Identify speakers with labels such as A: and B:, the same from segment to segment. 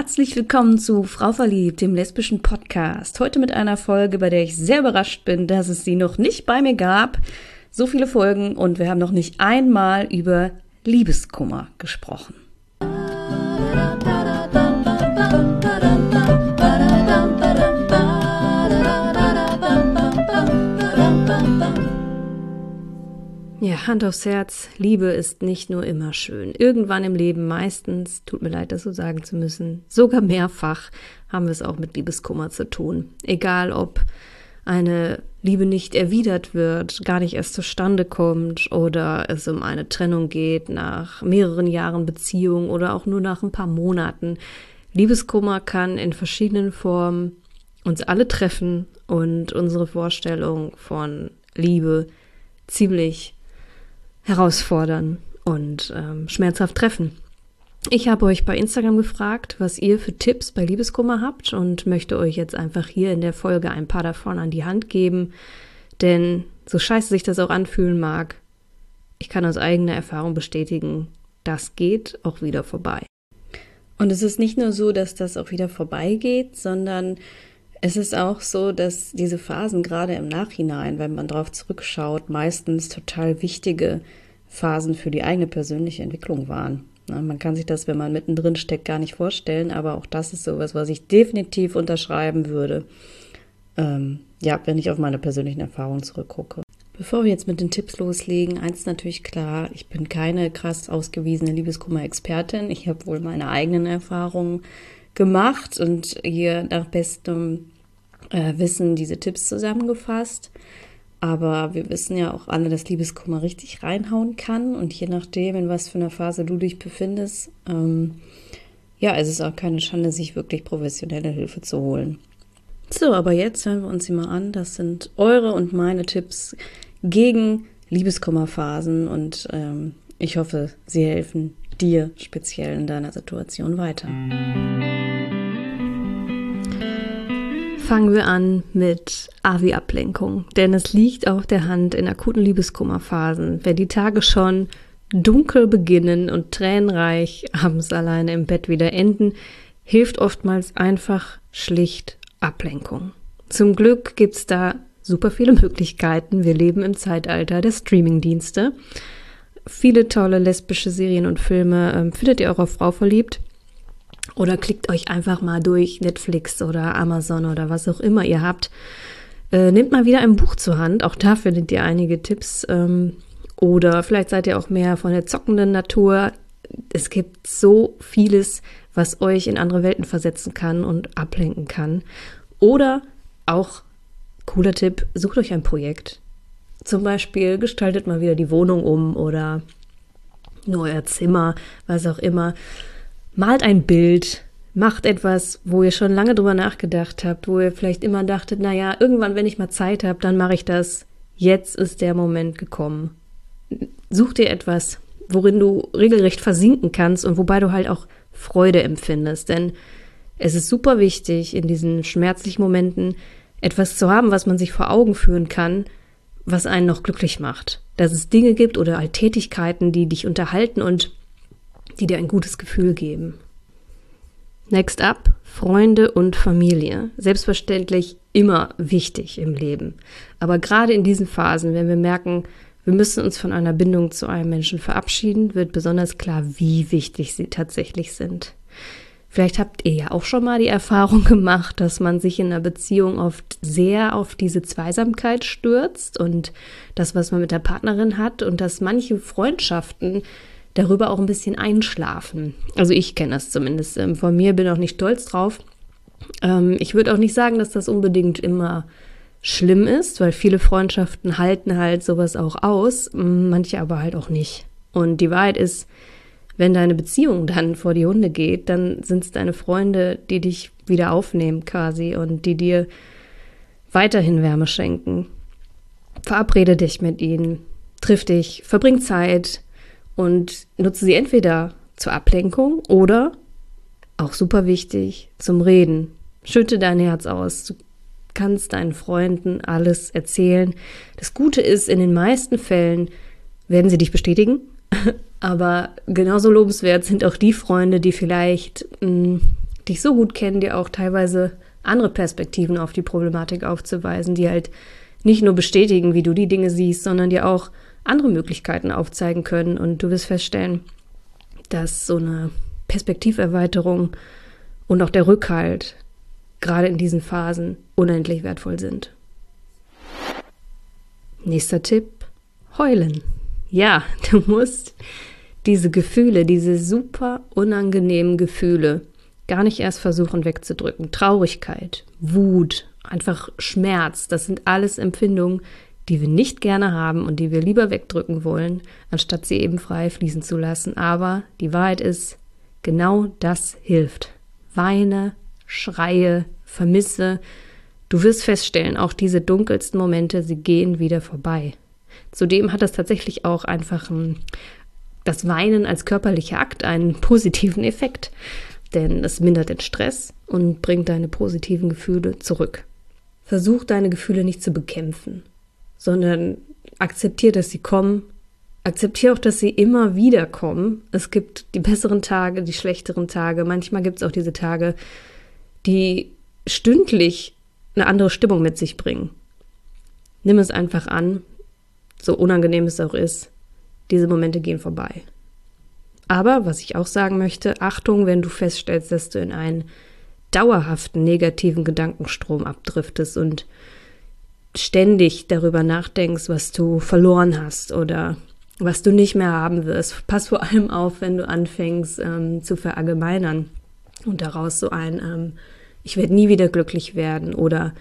A: Herzlich willkommen zu Frau Verliebt, dem lesbischen Podcast. Heute mit einer Folge, bei der ich sehr überrascht bin, dass es sie noch nicht bei mir gab. So viele Folgen und wir haben noch nicht einmal über Liebeskummer gesprochen. Ja, Hand aufs Herz, Liebe ist nicht nur immer schön. Irgendwann im Leben meistens, tut mir leid, das so sagen zu müssen, sogar mehrfach haben wir es auch mit Liebeskummer zu tun. Egal ob eine Liebe nicht erwidert wird, gar nicht erst zustande kommt oder es um eine Trennung geht nach mehreren Jahren Beziehung oder auch nur nach ein paar Monaten. Liebeskummer kann in verschiedenen Formen uns alle treffen und unsere Vorstellung von Liebe ziemlich herausfordern und ähm, schmerzhaft treffen. Ich habe euch bei Instagram gefragt, was ihr für Tipps bei Liebeskummer habt und möchte euch jetzt einfach hier in der Folge ein paar davon an die Hand geben. Denn so scheiße sich das auch anfühlen mag, ich kann aus eigener Erfahrung bestätigen, das geht auch wieder vorbei. Und es ist nicht nur so, dass das auch wieder vorbeigeht, sondern es ist auch so, dass diese Phasen gerade im Nachhinein, wenn man darauf zurückschaut, meistens total wichtige Phasen für die eigene persönliche Entwicklung waren. man kann sich das, wenn man mittendrin steckt, gar nicht vorstellen, aber auch das ist sowas, was ich definitiv unterschreiben würde. Ähm, ja, wenn ich auf meine persönlichen Erfahrungen zurückgucke. Bevor wir jetzt mit den Tipps loslegen, eins ist natürlich klar, ich bin keine krass ausgewiesene Liebeskummer-Expertin. Ich habe wohl meine eigenen Erfahrungen gemacht und hier nach bestem äh, Wissen diese Tipps zusammengefasst. Aber wir wissen ja auch alle, dass Liebeskummer richtig reinhauen kann. Und je nachdem, in was für einer Phase du dich befindest, ähm, ja, es ist auch keine Schande, sich wirklich professionelle Hilfe zu holen. So, aber jetzt hören wir uns sie mal an. Das sind eure und meine Tipps gegen Liebeskummerphasen. Und ähm, ich hoffe, sie helfen dir speziell in deiner Situation weiter. Fangen wir an mit AVI-Ablenkung, denn es liegt auf der Hand in akuten Liebeskummerphasen, wenn die Tage schon dunkel beginnen und tränenreich abends alleine im Bett wieder enden, hilft oftmals einfach schlicht Ablenkung. Zum Glück gibt es da super viele Möglichkeiten. Wir leben im Zeitalter der Streamingdienste. Viele tolle lesbische Serien und Filme ähm, findet ihr auch auf Frau verliebt. Oder klickt euch einfach mal durch Netflix oder Amazon oder was auch immer ihr habt. Äh, nehmt mal wieder ein Buch zur Hand. Auch da findet ihr einige Tipps. Ähm, oder vielleicht seid ihr auch mehr von der zockenden Natur. Es gibt so vieles, was euch in andere Welten versetzen kann und ablenken kann. Oder auch, cooler Tipp, sucht euch ein Projekt. Zum Beispiel gestaltet mal wieder die Wohnung um oder nur euer Zimmer, was auch immer. Malt ein Bild, macht etwas, wo ihr schon lange drüber nachgedacht habt, wo ihr vielleicht immer dachtet, naja, irgendwann, wenn ich mal Zeit habe, dann mache ich das. Jetzt ist der Moment gekommen. Such dir etwas, worin du regelrecht versinken kannst und wobei du halt auch Freude empfindest. Denn es ist super wichtig, in diesen schmerzlichen Momenten etwas zu haben, was man sich vor Augen führen kann, was einen noch glücklich macht. Dass es Dinge gibt oder Alltätigkeiten, die dich unterhalten und die dir ein gutes Gefühl geben. Next up, Freunde und Familie. Selbstverständlich immer wichtig im Leben. Aber gerade in diesen Phasen, wenn wir merken, wir müssen uns von einer Bindung zu einem Menschen verabschieden, wird besonders klar, wie wichtig sie tatsächlich sind. Vielleicht habt ihr ja auch schon mal die Erfahrung gemacht, dass man sich in einer Beziehung oft sehr auf diese Zweisamkeit stürzt und das, was man mit der Partnerin hat und dass manche Freundschaften darüber auch ein bisschen einschlafen. Also ich kenne das zumindest ähm, von mir, bin auch nicht stolz drauf. Ähm, ich würde auch nicht sagen, dass das unbedingt immer schlimm ist, weil viele Freundschaften halten halt sowas auch aus, manche aber halt auch nicht. Und die Wahrheit ist, wenn deine Beziehung dann vor die Hunde geht, dann sind es deine Freunde, die dich wieder aufnehmen quasi und die dir weiterhin Wärme schenken. Verabrede dich mit ihnen, triff dich, verbring Zeit und nutze sie entweder zur Ablenkung oder, auch super wichtig, zum Reden. Schütte dein Herz aus. Du kannst deinen Freunden alles erzählen. Das Gute ist, in den meisten Fällen werden sie dich bestätigen aber genauso lobenswert sind auch die Freunde, die vielleicht mh, hm, dich so gut kennen, dir auch teilweise andere Perspektiven auf die Problematik aufzuweisen, die halt nicht nur bestätigen, wie du die Dinge siehst, sondern dir auch andere Möglichkeiten aufzeigen können. Und du wirst feststellen, dass so eine Perspektiverweiterung und auch der Rückhalt gerade in diesen Phasen unendlich wertvoll sind. Nächster Tipp, heulen. Ja, du musst diese Gefühle, diese super unangenehmen Gefühle gar nicht erst versuchen wegzudrücken. Traurigkeit, Wut, einfach Schmerz, das sind alles Empfindungen, die wir nicht gerne haben und die wir lieber wegdrücken wollen, anstatt sie eben frei fließen zu lassen. Aber die Wahrheit ist, genau das hilft. Weine, schreie, vermisse. Du wirst feststellen, auch diese dunkelsten Momente, sie gehen wieder vorbei. Zudem hat das tatsächlich auch einfach ein, das Weinen als körperlicher Akt einen positiven Effekt, denn es mindert den Stress und bringt deine positiven Gefühle zurück. Versuch deine Gefühle nicht zu bekämpfen, sondern akzeptier, dass sie kommen. Akzeptier auch, dass sie immer wieder kommen. Es gibt die besseren Tage, die schlechteren Tage. Manchmal gibt es auch diese Tage, die stündlich eine andere Stimmung mit sich bringen. Nimm es einfach an, so unangenehm es auch ist. Diese Momente gehen vorbei. Aber was ich auch sagen möchte, Achtung, wenn du feststellst, dass du in einen dauerhaften negativen Gedankenstrom abdriftest und ständig darüber nachdenkst, was du verloren hast oder was du nicht mehr haben wirst. Pass vor allem auf, wenn du anfängst ähm, zu verallgemeinern und daraus so ein ähm, Ich werde nie wieder glücklich werden oder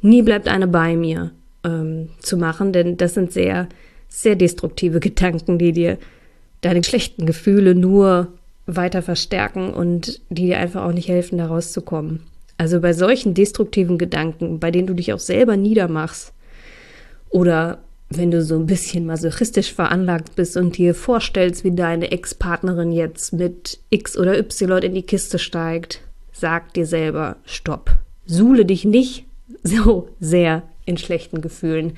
A: nie bleibt eine bei mir ähm, zu machen, denn das sind sehr, sehr destruktive Gedanken, die dir deine schlechten Gefühle nur weiter verstärken und die dir einfach auch nicht helfen, da rauszukommen. Also bei solchen destruktiven Gedanken, bei denen du dich auch selber niedermachst oder wenn du so ein bisschen masochistisch veranlagt bist und dir vorstellst, wie deine Ex-Partnerin jetzt mit X oder Y in die Kiste steigt, sag dir selber Stopp. Suhle dich nicht so sehr in schlechten Gefühlen.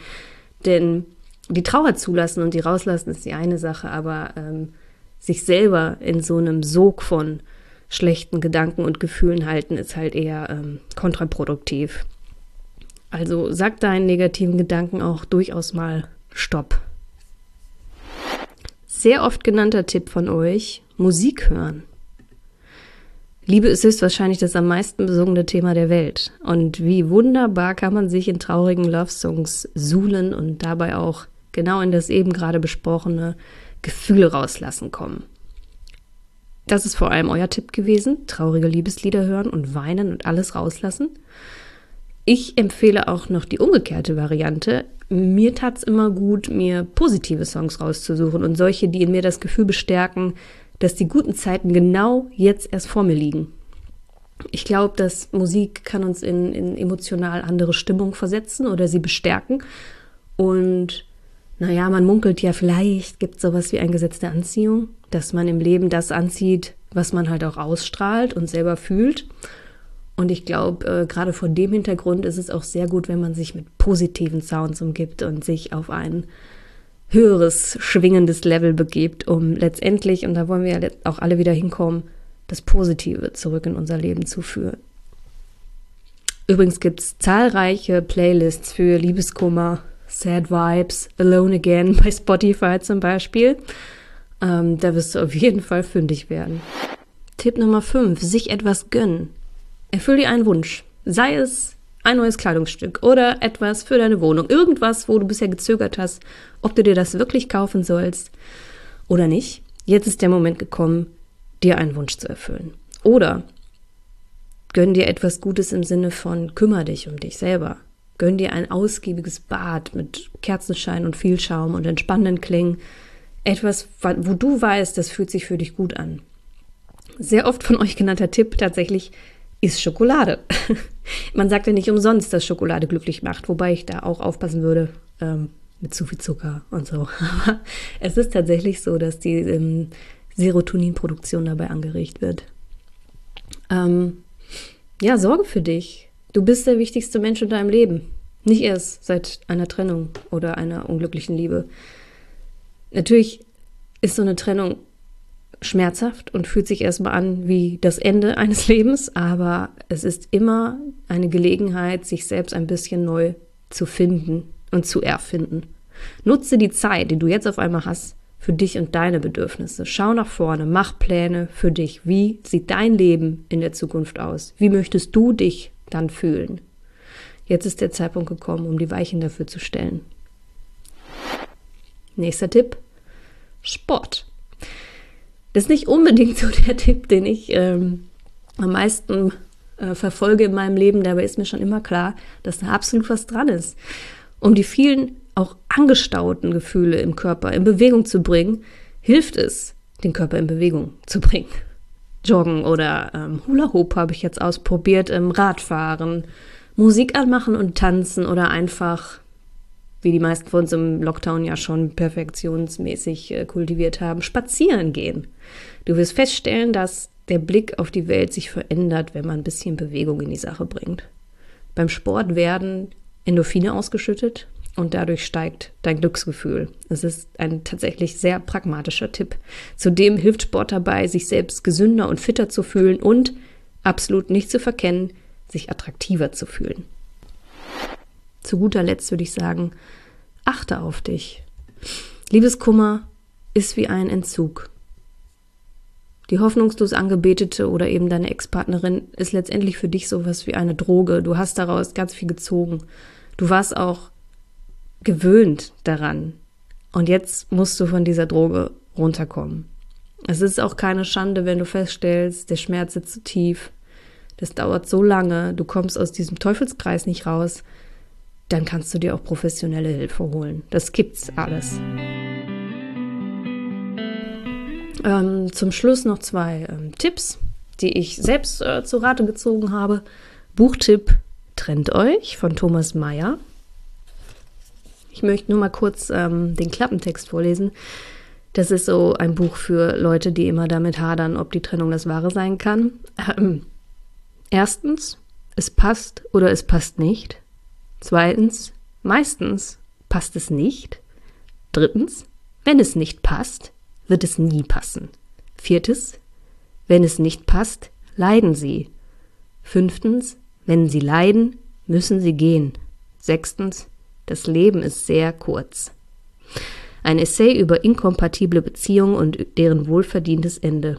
A: Denn die Trauer zulassen und die rauslassen ist die eine Sache, aber ähm, sich selber in so einem Sog von schlechten Gedanken und Gefühlen halten, ist halt eher ähm, kontraproduktiv. Also sag deinen negativen Gedanken auch durchaus mal Stopp. Sehr oft genannter Tipp von euch, Musik hören. Liebe ist höchstwahrscheinlich das am meisten besungene Thema der Welt. Und wie wunderbar kann man sich in traurigen Love-Songs suhlen und dabei auch genau in das eben gerade besprochene Gefühl rauslassen kommen. Das ist vor allem euer Tipp gewesen. Traurige Liebeslieder hören und weinen und alles rauslassen. Ich empfehle auch noch die umgekehrte Variante. Mir tat es immer gut, mir positive Songs rauszusuchen und solche, die in mir das Gefühl bestärken, dass die guten Zeiten genau jetzt erst vor mir liegen. Ich glaube, dass Musik kann uns in, in emotional andere Stimmung versetzen oder sie bestärken. Und naja, man munkelt ja, vielleicht gibt es sowas wie ein Gesetz der Anziehung, dass man im Leben das anzieht, was man halt auch ausstrahlt und selber fühlt. Und ich glaube, äh, gerade vor dem Hintergrund ist es auch sehr gut, wenn man sich mit positiven Sounds umgibt und sich auf ein höheres, schwingendes Level begibt, um letztendlich, und da wollen wir ja auch alle wieder hinkommen, das Positive zurück in unser Leben zu führen. Übrigens gibt es zahlreiche Playlists für Liebeskummer, Sad Vibes, Alone Again bei Spotify zum Beispiel. Ähm, da wirst du auf jeden Fall fündig werden. Tipp Nummer 5, sich etwas gönnen. Erfüll dir einen Wunsch. Sei es ein neues Kleidungsstück oder etwas für deine Wohnung. Irgendwas, wo du bisher gezögert hast, ob du dir das wirklich kaufen sollst oder nicht. Jetzt ist der Moment gekommen, dir einen Wunsch zu erfüllen. Oder gönn dir etwas Gutes im Sinne von kümmere dich um dich selber. Gönn dir ein ausgiebiges Bad mit Kerzenschein und viel Schaum und entspannenden Klingen. Etwas, wo du weißt, das fühlt sich für dich gut an. Sehr oft von euch genannter Tipp tatsächlich ist Schokolade. Man sagt ja nicht umsonst, dass Schokolade glücklich macht, wobei ich da auch aufpassen würde ähm, mit zu viel Zucker und so. Aber es ist tatsächlich so, dass die ähm, Serotoninproduktion dabei angeregt wird. Ähm, ja, sorge für dich. Du bist der wichtigste Mensch in deinem Leben. Nicht erst seit einer Trennung oder einer unglücklichen Liebe. Natürlich ist so eine Trennung schmerzhaft und fühlt sich erstmal an wie das Ende eines Lebens, aber es ist immer eine Gelegenheit, sich selbst ein bisschen neu zu finden und zu erfinden. Nutze die Zeit, die du jetzt auf einmal hast, für dich und deine Bedürfnisse. Schau nach vorne, mach Pläne für dich. Wie sieht dein Leben in der Zukunft aus? Wie möchtest du dich dann fühlen? Jetzt ist der Zeitpunkt gekommen, um die Weichen dafür zu stellen. Nächster Tipp: Sport. Das ist nicht unbedingt so der Tipp, den ich ähm, am meisten äh, verfolge in meinem Leben. Dabei ist mir schon immer klar, dass da absolut was dran ist. Um die vielen auch angestauten Gefühle im Körper in Bewegung zu bringen, hilft es, den Körper in Bewegung zu bringen. Joggen oder ähm, Hula Hoop habe ich jetzt ausprobiert im Radfahren, Musik anmachen und tanzen oder einfach, wie die meisten von uns im Lockdown ja schon perfektionsmäßig äh, kultiviert haben, spazieren gehen. Du wirst feststellen, dass der Blick auf die Welt sich verändert, wenn man ein bisschen Bewegung in die Sache bringt. Beim Sport werden Endorphine ausgeschüttet, und dadurch steigt dein Glücksgefühl. Es ist ein tatsächlich sehr pragmatischer Tipp. Zudem hilft Sport dabei, sich selbst gesünder und fitter zu fühlen und absolut nicht zu verkennen, sich attraktiver zu fühlen. Zu guter Letzt würde ich sagen, achte auf dich. Liebeskummer ist wie ein Entzug. Die hoffnungslos angebetete oder eben deine Ex-Partnerin ist letztendlich für dich sowas wie eine Droge. Du hast daraus ganz viel gezogen. Du warst auch gewöhnt daran. Und jetzt musst du von dieser Droge runterkommen. Es ist auch keine Schande, wenn du feststellst, der Schmerz sitzt zu tief, das dauert so lange, du kommst aus diesem Teufelskreis nicht raus, dann kannst du dir auch professionelle Hilfe holen. Das gibt's alles. Ähm, zum Schluss noch zwei ähm, Tipps, die ich selbst äh, zu Rate gezogen habe. Buchtipp Trennt euch von Thomas Mayer. Ich möchte nur mal kurz ähm, den Klappentext vorlesen. Das ist so ein Buch für Leute, die immer damit hadern, ob die Trennung das Wahre sein kann. Ähm, erstens, es passt oder es passt nicht. Zweitens, meistens passt es nicht. Drittens, wenn es nicht passt, wird es nie passen. Viertes, wenn es nicht passt, leiden Sie. Fünftens, wenn Sie leiden, müssen Sie gehen. Sechstens, das Leben ist sehr kurz. Ein Essay über inkompatible Beziehungen und deren wohlverdientes Ende.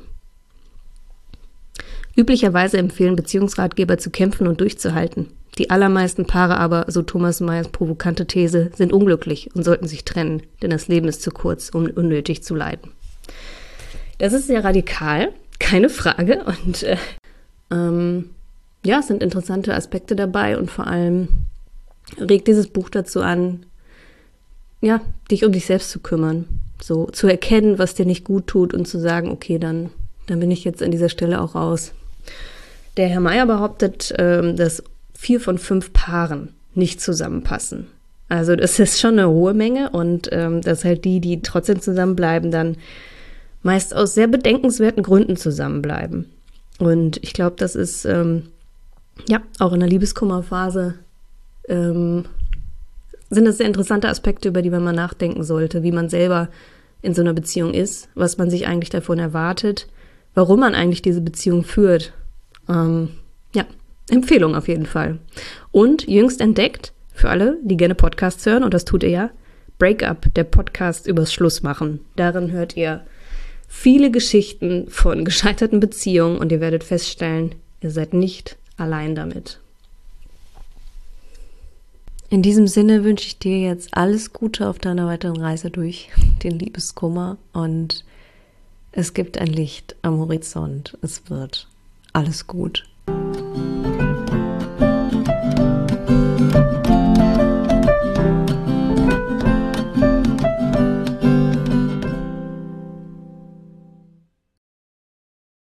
A: Üblicherweise empfehlen Beziehungsratgeber zu kämpfen und durchzuhalten. Die allermeisten Paare aber, so Thomas Mayers provokante These, sind unglücklich und sollten sich trennen, denn das Leben ist zu kurz, um unnötig zu leiden. Das ist sehr radikal, keine Frage. Und äh, ähm, ja, es sind interessante Aspekte dabei und vor allem regt dieses Buch dazu an, ja, dich um dich selbst zu kümmern. So zu erkennen, was dir nicht gut tut und zu sagen, okay, dann, dann bin ich jetzt an dieser Stelle auch raus. Der Herr Meier behauptet, ähm, dass vier von fünf Paaren nicht zusammenpassen. Also das ist schon eine hohe Menge und ähm, dass halt die, die trotzdem zusammenbleiben, dann meist aus sehr bedenkenswerten Gründen zusammenbleiben. Und ich glaube, das ist ähm, ja auch in der Liebeskummerphase ähm, sind das sehr interessante Aspekte, über die man mal nachdenken sollte, wie man selber in so einer Beziehung ist, was man sich eigentlich davon erwartet, warum man eigentlich diese Beziehung führt. Ähm, ja, Empfehlung auf jeden Fall. Und jüngst entdeckt, für alle, die gerne Podcasts hören, und das tut ihr ja, Breakup, der Podcast übers Schlussmachen. Darin hört ihr viele Geschichten von gescheiterten Beziehungen und ihr werdet feststellen, ihr seid nicht allein damit. In diesem Sinne wünsche ich dir jetzt alles Gute auf deiner weiteren Reise durch den Liebeskummer und es gibt ein Licht am Horizont. Es wird alles gut.